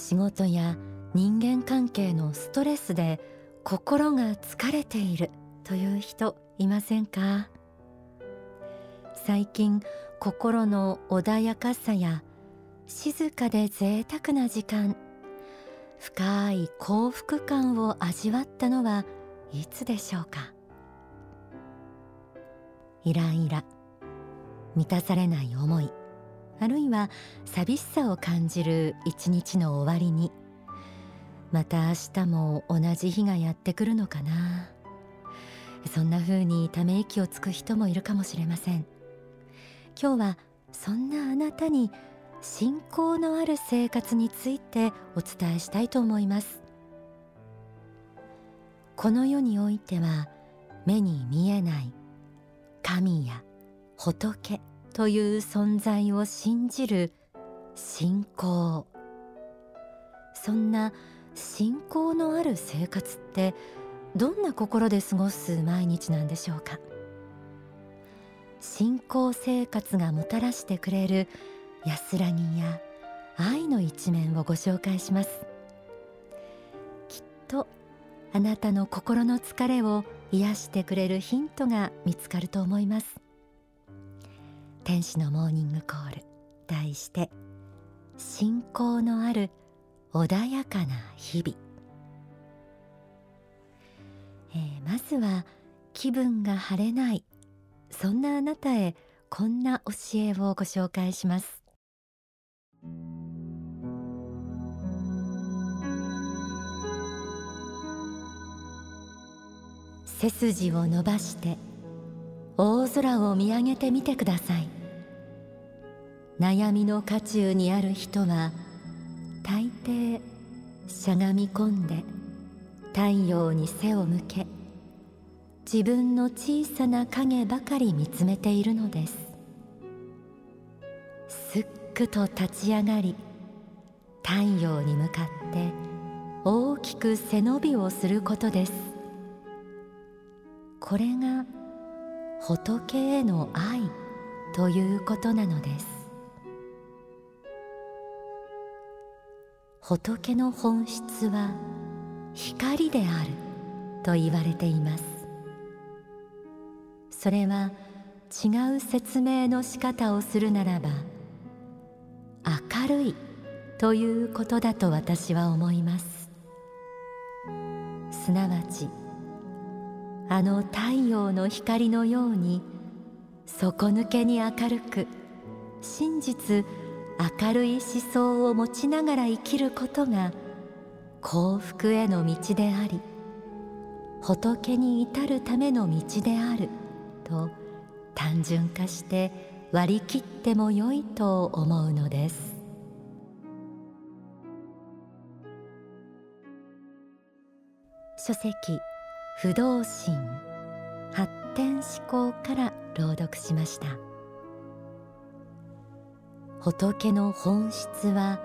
仕事や人間関係のストレスで心が疲れているという人いませんか？最近心の穏やかさや静かで贅沢な時間深い幸福感を味わったのはいつでしょうか？イライラ満たされない思い。あるいは寂しさを感じる一日の終わりに。また明日も同じ日がやってくるのかな。そんな風にため息をつく人もいるかもしれません。今日はそんなあなたに信仰のある生活についてお伝えしたいと思います。この世においては目に見えない神や仏。という存在を信じる信仰。そんな信仰のある生活ってどんな心で過ごす毎日なんでしょうか？信仰生活がもたらしてくれる安らぎや愛の一面をご紹介します。きっとあなたの心の疲れを癒してくれるヒントが見つかると思います。天使のモーニングコール。題して信仰のある穏やかな日々、えー、まずは気分が晴れない。そんなあなたへこんな教えをご紹介します。背筋を伸ばして大空を見上げてみてください。悩みの渦中にある人は大抵しゃがみ込んで太陽に背を向け自分の小さな影ばかり見つめているのです。すっくと立ち上がり太陽に向かって大きく背伸びをすることです。これが仏への愛ということなのです。仏の本質は光であると言われています。それは違う説明の仕方をするならば明るいということだと私は思います。すなわちあの太陽の光のように底抜けに明るく真実明るい思想を持ちながら生きることが幸福への道であり仏に至るための道であると単純化して割り切ってもよいと思うのです。書籍不動心。発展思考から朗読しました。仏の本質は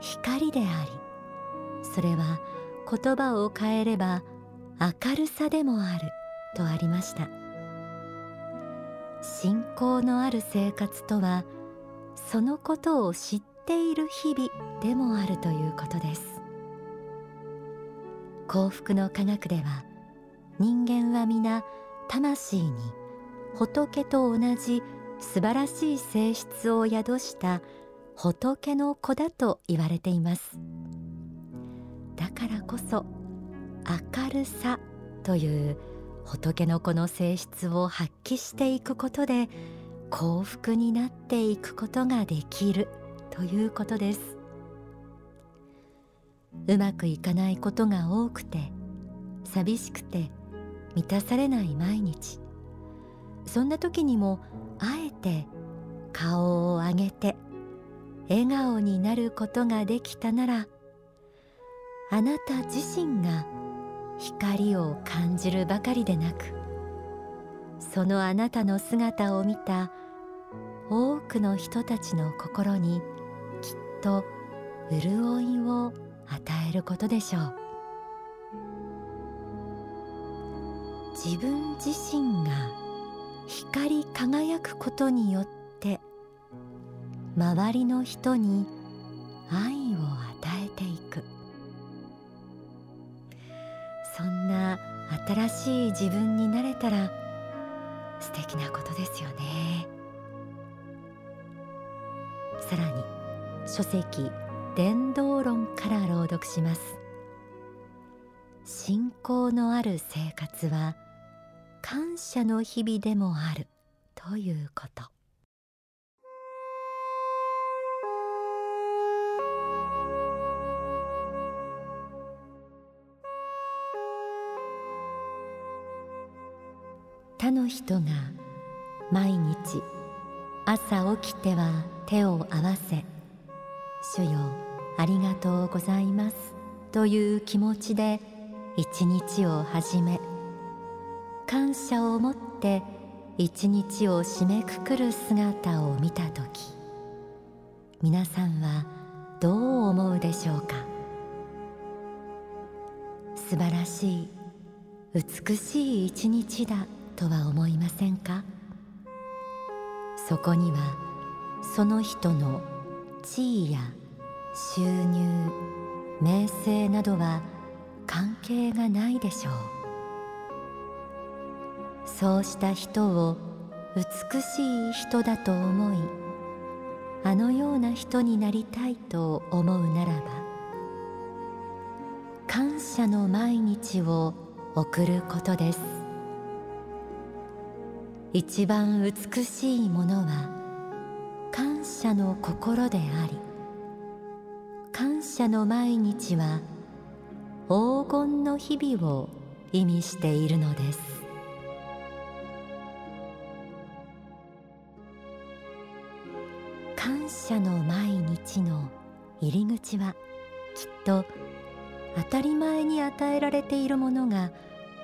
光でありそれは言葉を変えれば明るさでもあるとありました。信仰のある生活とはそのことを知っている日々でもあるということです。幸福の科学では人間は皆魂に仏と同じ素晴らしい性質を宿した仏の子だと言われています。だからこそ明るさという仏の子の性質を発揮していくことで幸福になっていくことができるということです。うまくいかないことが多くて寂しくて満たされない毎日。そんな時にもあえて顔を上げて笑顔になることができたならあなた自身が光を感じるばかりでなくそのあなたの姿を見た多くの人たちの心にきっと潤いを与えることでしょう。自分自身が光り輝くことによって周りの人に愛を与えていく。そんな新しい自分になれたら素敵なことですよね。さらに書籍伝道論から朗読します。信仰のある生活は謝の日々でもあるということ。他の人が毎日朝起きては手を合わせ「主よありがとうございます」という気持ちで一日を始め感謝を持って一日を締めくくる姿を見た時皆さんはどう思うでしょうか？素晴らしい美しい一日だとは思いませんか？そこにはその人の地位や収入名声などは関係がないでしょう。そうした人を美しい人だと思いあのような人になりたいと思うならば感謝の毎日を送ることです。一番美しいものは感謝の心であり感謝の毎日は黄金の日々を意味しているのです。感謝の毎日の入り口はきっと当たり前に与えられているものが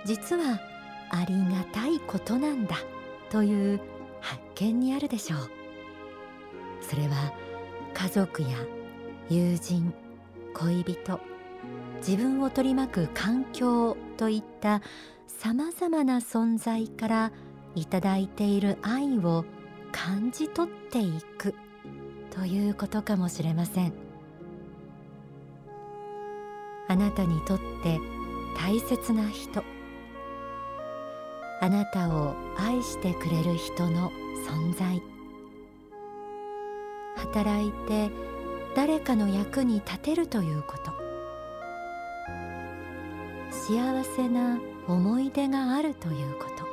実はありがたいことなんだという発見にあるでしょう。それは家族や友人恋人自分を取り巻く環境といったさまざまな存在からいただいている愛を感じ取っていく。ということかもしれません。あなたにとって大切な人。あなたを愛してくれる人の存在。働いて誰かの役に立てるということ。幸せな思い出があるということ。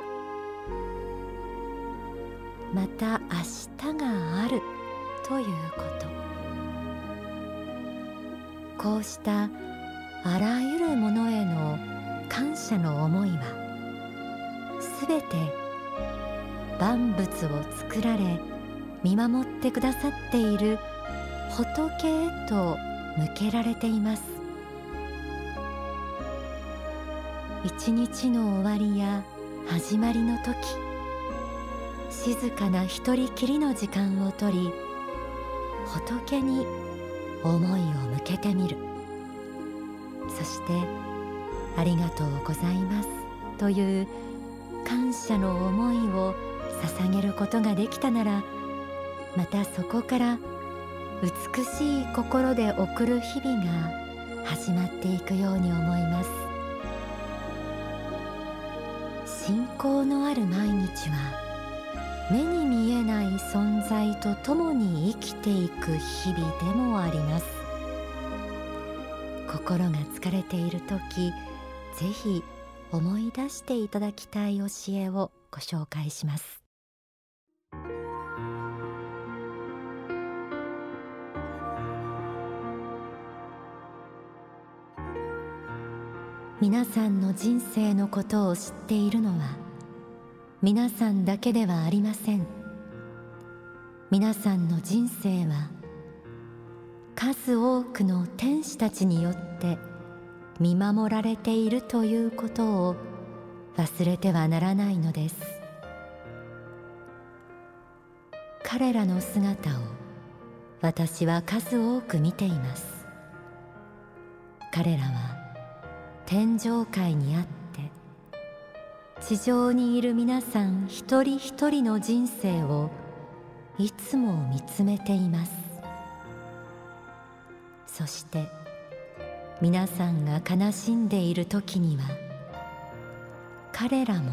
また明日がある。ということ。こうしたあらゆるものへの感謝の思いはすべて万物を作られ見守ってくださっている仏へと向けられています。一日の終わりや始まりの時静かな一人きりの時間をとり仏に思いを向けてみる。そして「ありがとうございます」という感謝の思いを捧げることができたならまたそこから美しい心で送る日々が始まっていくように思います。信仰のある毎日は目に見えない存在と共に生きていく日々でもあります。心が疲れている時ぜひ思い出していただきたい教えをご紹介します。皆さんの人生のことを知っているのは皆さんだけではありません。皆さんの人生は数多くの天使たちによって見守られているということを忘れてはならないのです。彼らの姿を私は数多く見ています。彼らは天上界にあって地上にいる皆さん一人一人の人生をいつも見つめています。そして皆さんが悲しんでいる時には彼らも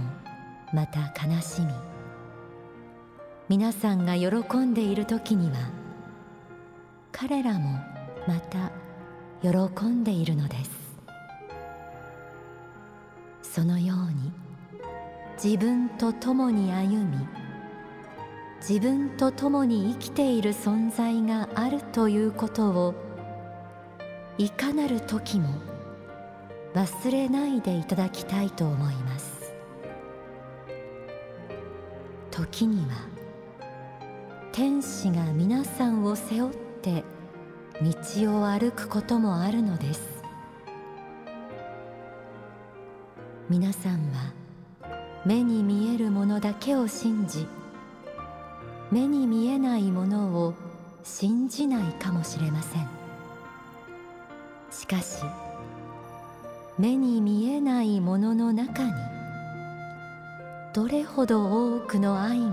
また悲しみ皆さんが喜んでいる時には彼らもまた喜んでいるのです。そのように自分と共に歩み自分と共に生きている存在があるということをいかなる時も忘れないでいただきたいと思います。時には天使が皆さんを背負って道を歩くこともあるのです。皆さんは目に見えるものだけを信じ目に見えないものを信じないかもしれません。しかし目に見えないものの中にどれほど多くの愛が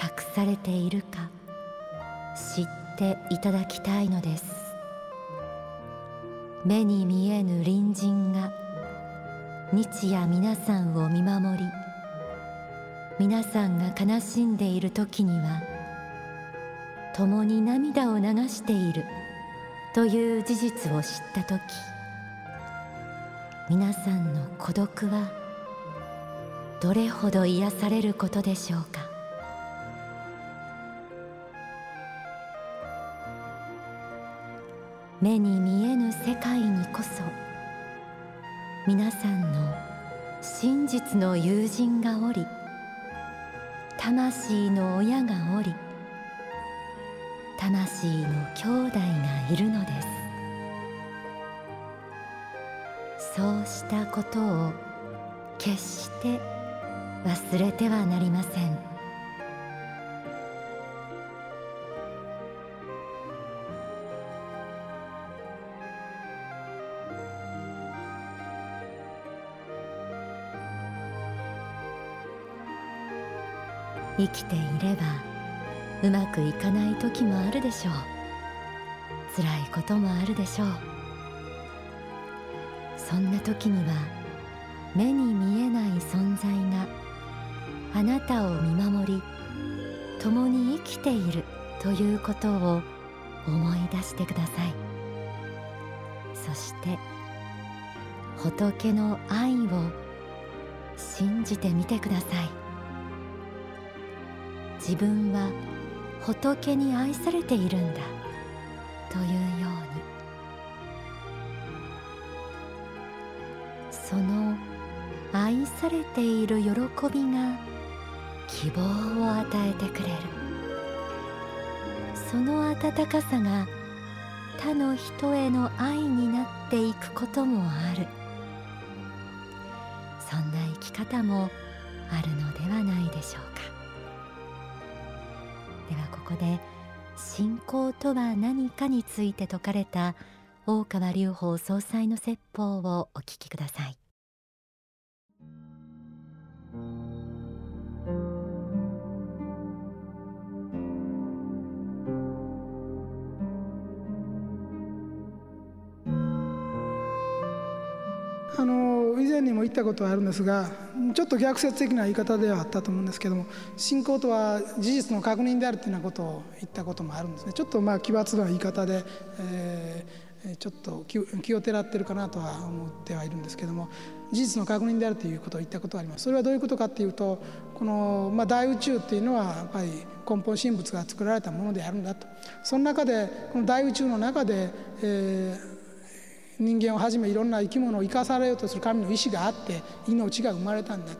隠されているか知っていただきたいのです。目に見えぬ隣人が日夜皆さんを見守り皆さんが悲しんでいる時には共に涙を流しているという事実を知った時皆さんの孤独はどれほど癒されることでしょうか？目に見えぬ世界にこそ皆さんの真実の友人がおり魂の親がおり魂の兄弟がいるのですそうしたことを決して忘れてはなりません。生きていればうまくいかない時もあるでしょう。辛いこともあるでしょう。そんな時には目に見えない存在があなたを見守り共に生きているということを思い出してください。そして仏の愛を信じてみてください。自分は仏に愛されているんだ。というように。その愛されている喜びが希望を与えてくれる。その温かさが他の人への愛になっていくこともある。そんな生き方もあるのではないでしょうか。ではここで信仰とは何かについて説かれた大川隆法総裁の説法をお聞きください。あの以前にも言ったことはあるんですがちょっと逆説的な言い方ではあったと思うんですけども信仰とは事実の確認であるというようなことを言ったこともあるんですね。ちょっとまあ奇抜な言い方で、えー、ちょっと気をてらってるかなとは思ってはいるんですけども事実の確認であるということを言ったことがあります。それはどういうことかっていうとこの、まあ、大宇宙っていうのはやっぱり根本神仏が作られたものであるんだと。その中でこの大宇宙の中で、えー人間をはじめいろんな生き物を生かされようとする神の意志があって命が生まれたんだ。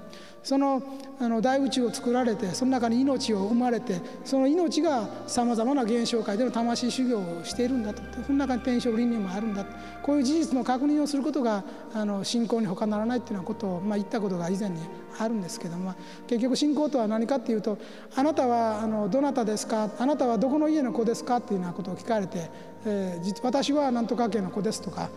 そのあの大宇宙を作られてその中に命を生まれてその命がさまざまな現象界での魂修行をしているんだと。その中に天正倫理もあるんだこういう事実の確認をすることがあの信仰に他ならないっていうようなことを、まあ、言ったことが以前にあるんですけども結局信仰とは何かっていうと「あなたはあのどなたですか?」「あなたはどこの家の子ですか?」っていうようなことを聞かれて「えー、私は何とか家の子です」とか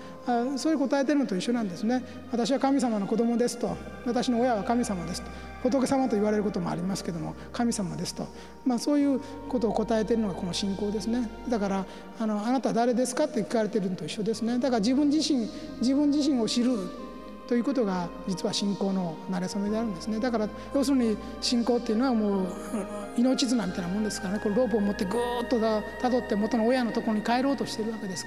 そういう答えてるのと一緒なんですね。私は神様の子供ですと私の親は神様ですと仏様と言われることもありますけども神様ですと、まあ、そういうことを答えてるのがこの信仰ですねだからあのあなた誰ですか？って聞かれてるのと一緒ですねだから自分自身自分自身を知るということが実は信仰の馴れ初めであるんですね。だから要するに信仰っていうのはもう命綱みたいなもんですからね。これロープを持ってぐーっとたどって元の親のところに帰ろうとしているわけです。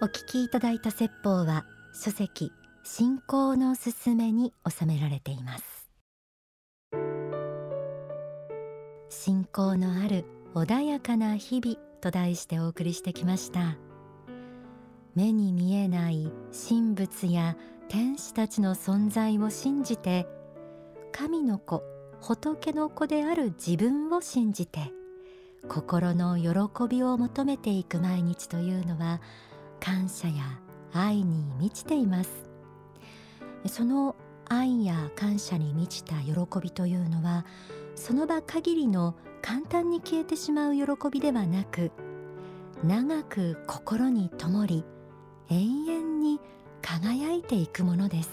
お聞きいただいた説法は書籍信仰のすすめに収められています。信仰のある穏やかな日々と題してお送りしてきました。目に見えない神仏や天使たちの存在を信じて神の子仏の子である自分を信じて心の喜びを求めていく毎日というのは感謝や愛に満ちています。その愛や感謝に満ちた喜びというのはその場限りの簡単に消えてしまう喜びではなく長く心に灯り永遠に輝いていくものです。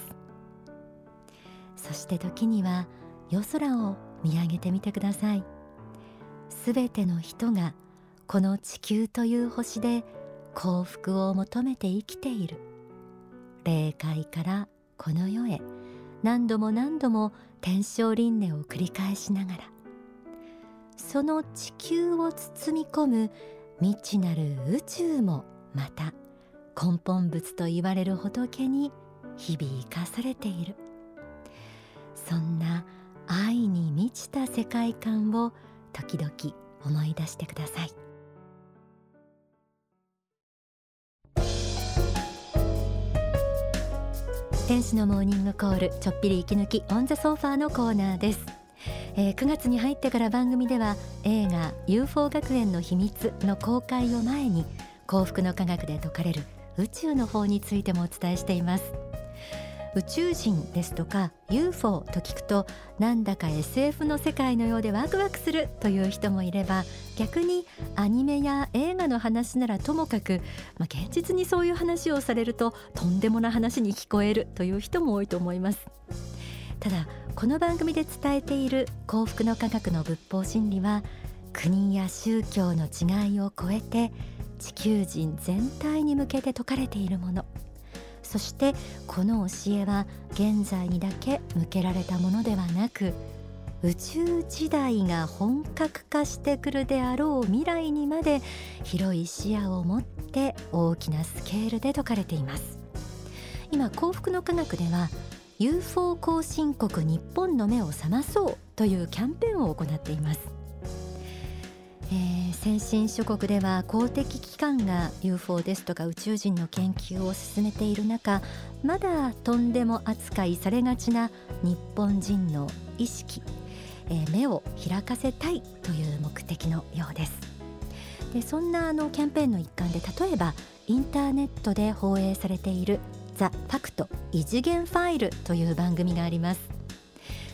そして時には夜空を見上げてみてください。すべての人がこの地球という星で幸福を求めて生きている。霊界からこの世へ何度も何度も天正輪廻を繰り返しながらその地球を包み込む未知なる宇宙もまた根本仏と言われる仏に日々生かされている。そんな愛に満ちた世界観を時々思い出してください。天使のモーニングコールちょっぴり息抜きオンザソファーのコーナーです、えー、9月に入ってから番組では映画 UFO 学園の秘密の公開を前に幸福の科学で説かれる宇宙の方についてもお伝えしています。宇宙人ですとか UFO と聞くとなんだか SF の世界のようでワクワクするという人もいれば逆にアニメや映画の話ならともかく、まあ、現実にそういう話をされるととんでもな話に聞こえるという人も多いと思います。ただこの番組で伝えている幸福の科学の仏法真理は国や宗教の違いを超えて地球人全体に向けて説かれているもの。そしてこの教えは現在にだけ向けられたものではなく宇宙時代が本格化してくるであろう未来にまで広い視野を持って大きなスケールで説かれています。今幸福の科学では UFO 後進国日本の目を覚まそうというキャンペーンを行っています。えー、先進諸国では公的機関が UFO ですとか宇宙人の研究を進めている中まだとんでも扱いされがちな日本人の意識、えー、目を開かせたいという目的のようです。でそんなあのキャンペーンの一環で例えばインターネットで放映されている「ザ・ファクト異次元ファイル」という番組があります。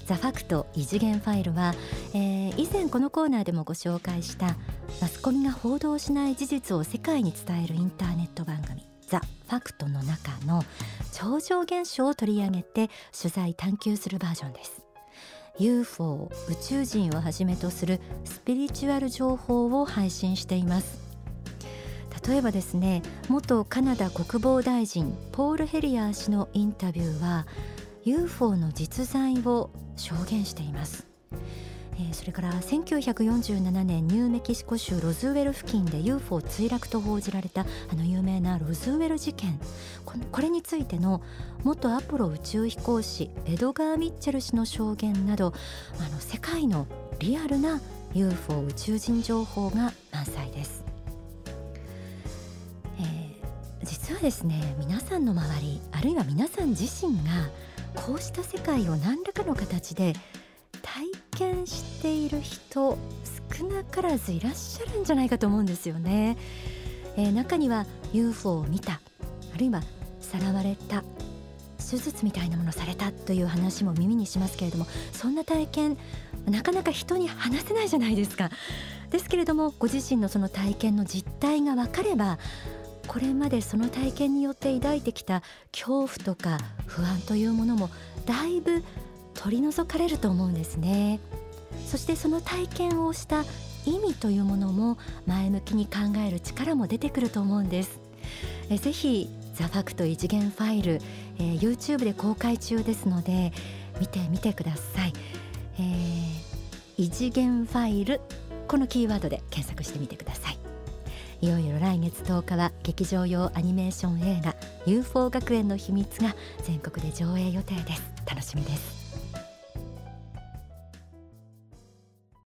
ザ・ファクト異次元ファイルは、えー、以前このコーナーでもご紹介したマスコミが報道しない事実を世界に伝えるインターネット番組ザ・ファクトの中の超常現象を取り上げて取材探求するバージョンです。UFO 宇宙人をはじめとするスピリチュアル情報を配信しています。例えばですね元カナダ国防大臣ポール・ヘリアー氏のインタビューは UFO の実在を証言しています。それから1947年ニューメキシコ州ロズウェル付近で UFO 墜落と報じられたあの有名なロズウェル事件これについての元アポロ宇宙飛行士エドガー・ミッチェル氏の証言などあの世界のリアルな UFO 宇宙人情報が満載です、実はですね皆さんの周りあるいは皆さん自身がこうした世界を何らかの形で体験している人少なからずいらっしゃるんじゃないかと思うんですよね、えー、中には UFO を見たあるいはさらわれた手術みたいなものされたという話も耳にしますけれどもそんな体験なかなか人に話せないじゃないですか。ですけれどもご自身のその体験の実態が分かればこれまでその体験によって抱いてきた恐怖とか不安というものもだいぶ取り除かれると思うんですね。そしてその体験をした意味というものも前向きに考える力も出てくると思うんです。えぜひザ・ファクト異次元ファイル、えー、YouTube で公開中ですので見てみてください、えー、異次元ファイルこのキーワードで検索してみてください。いよいよ来月10日は劇場用アニメーション映画 UFO 学園の秘密が全国で上映予定です。楽しみです。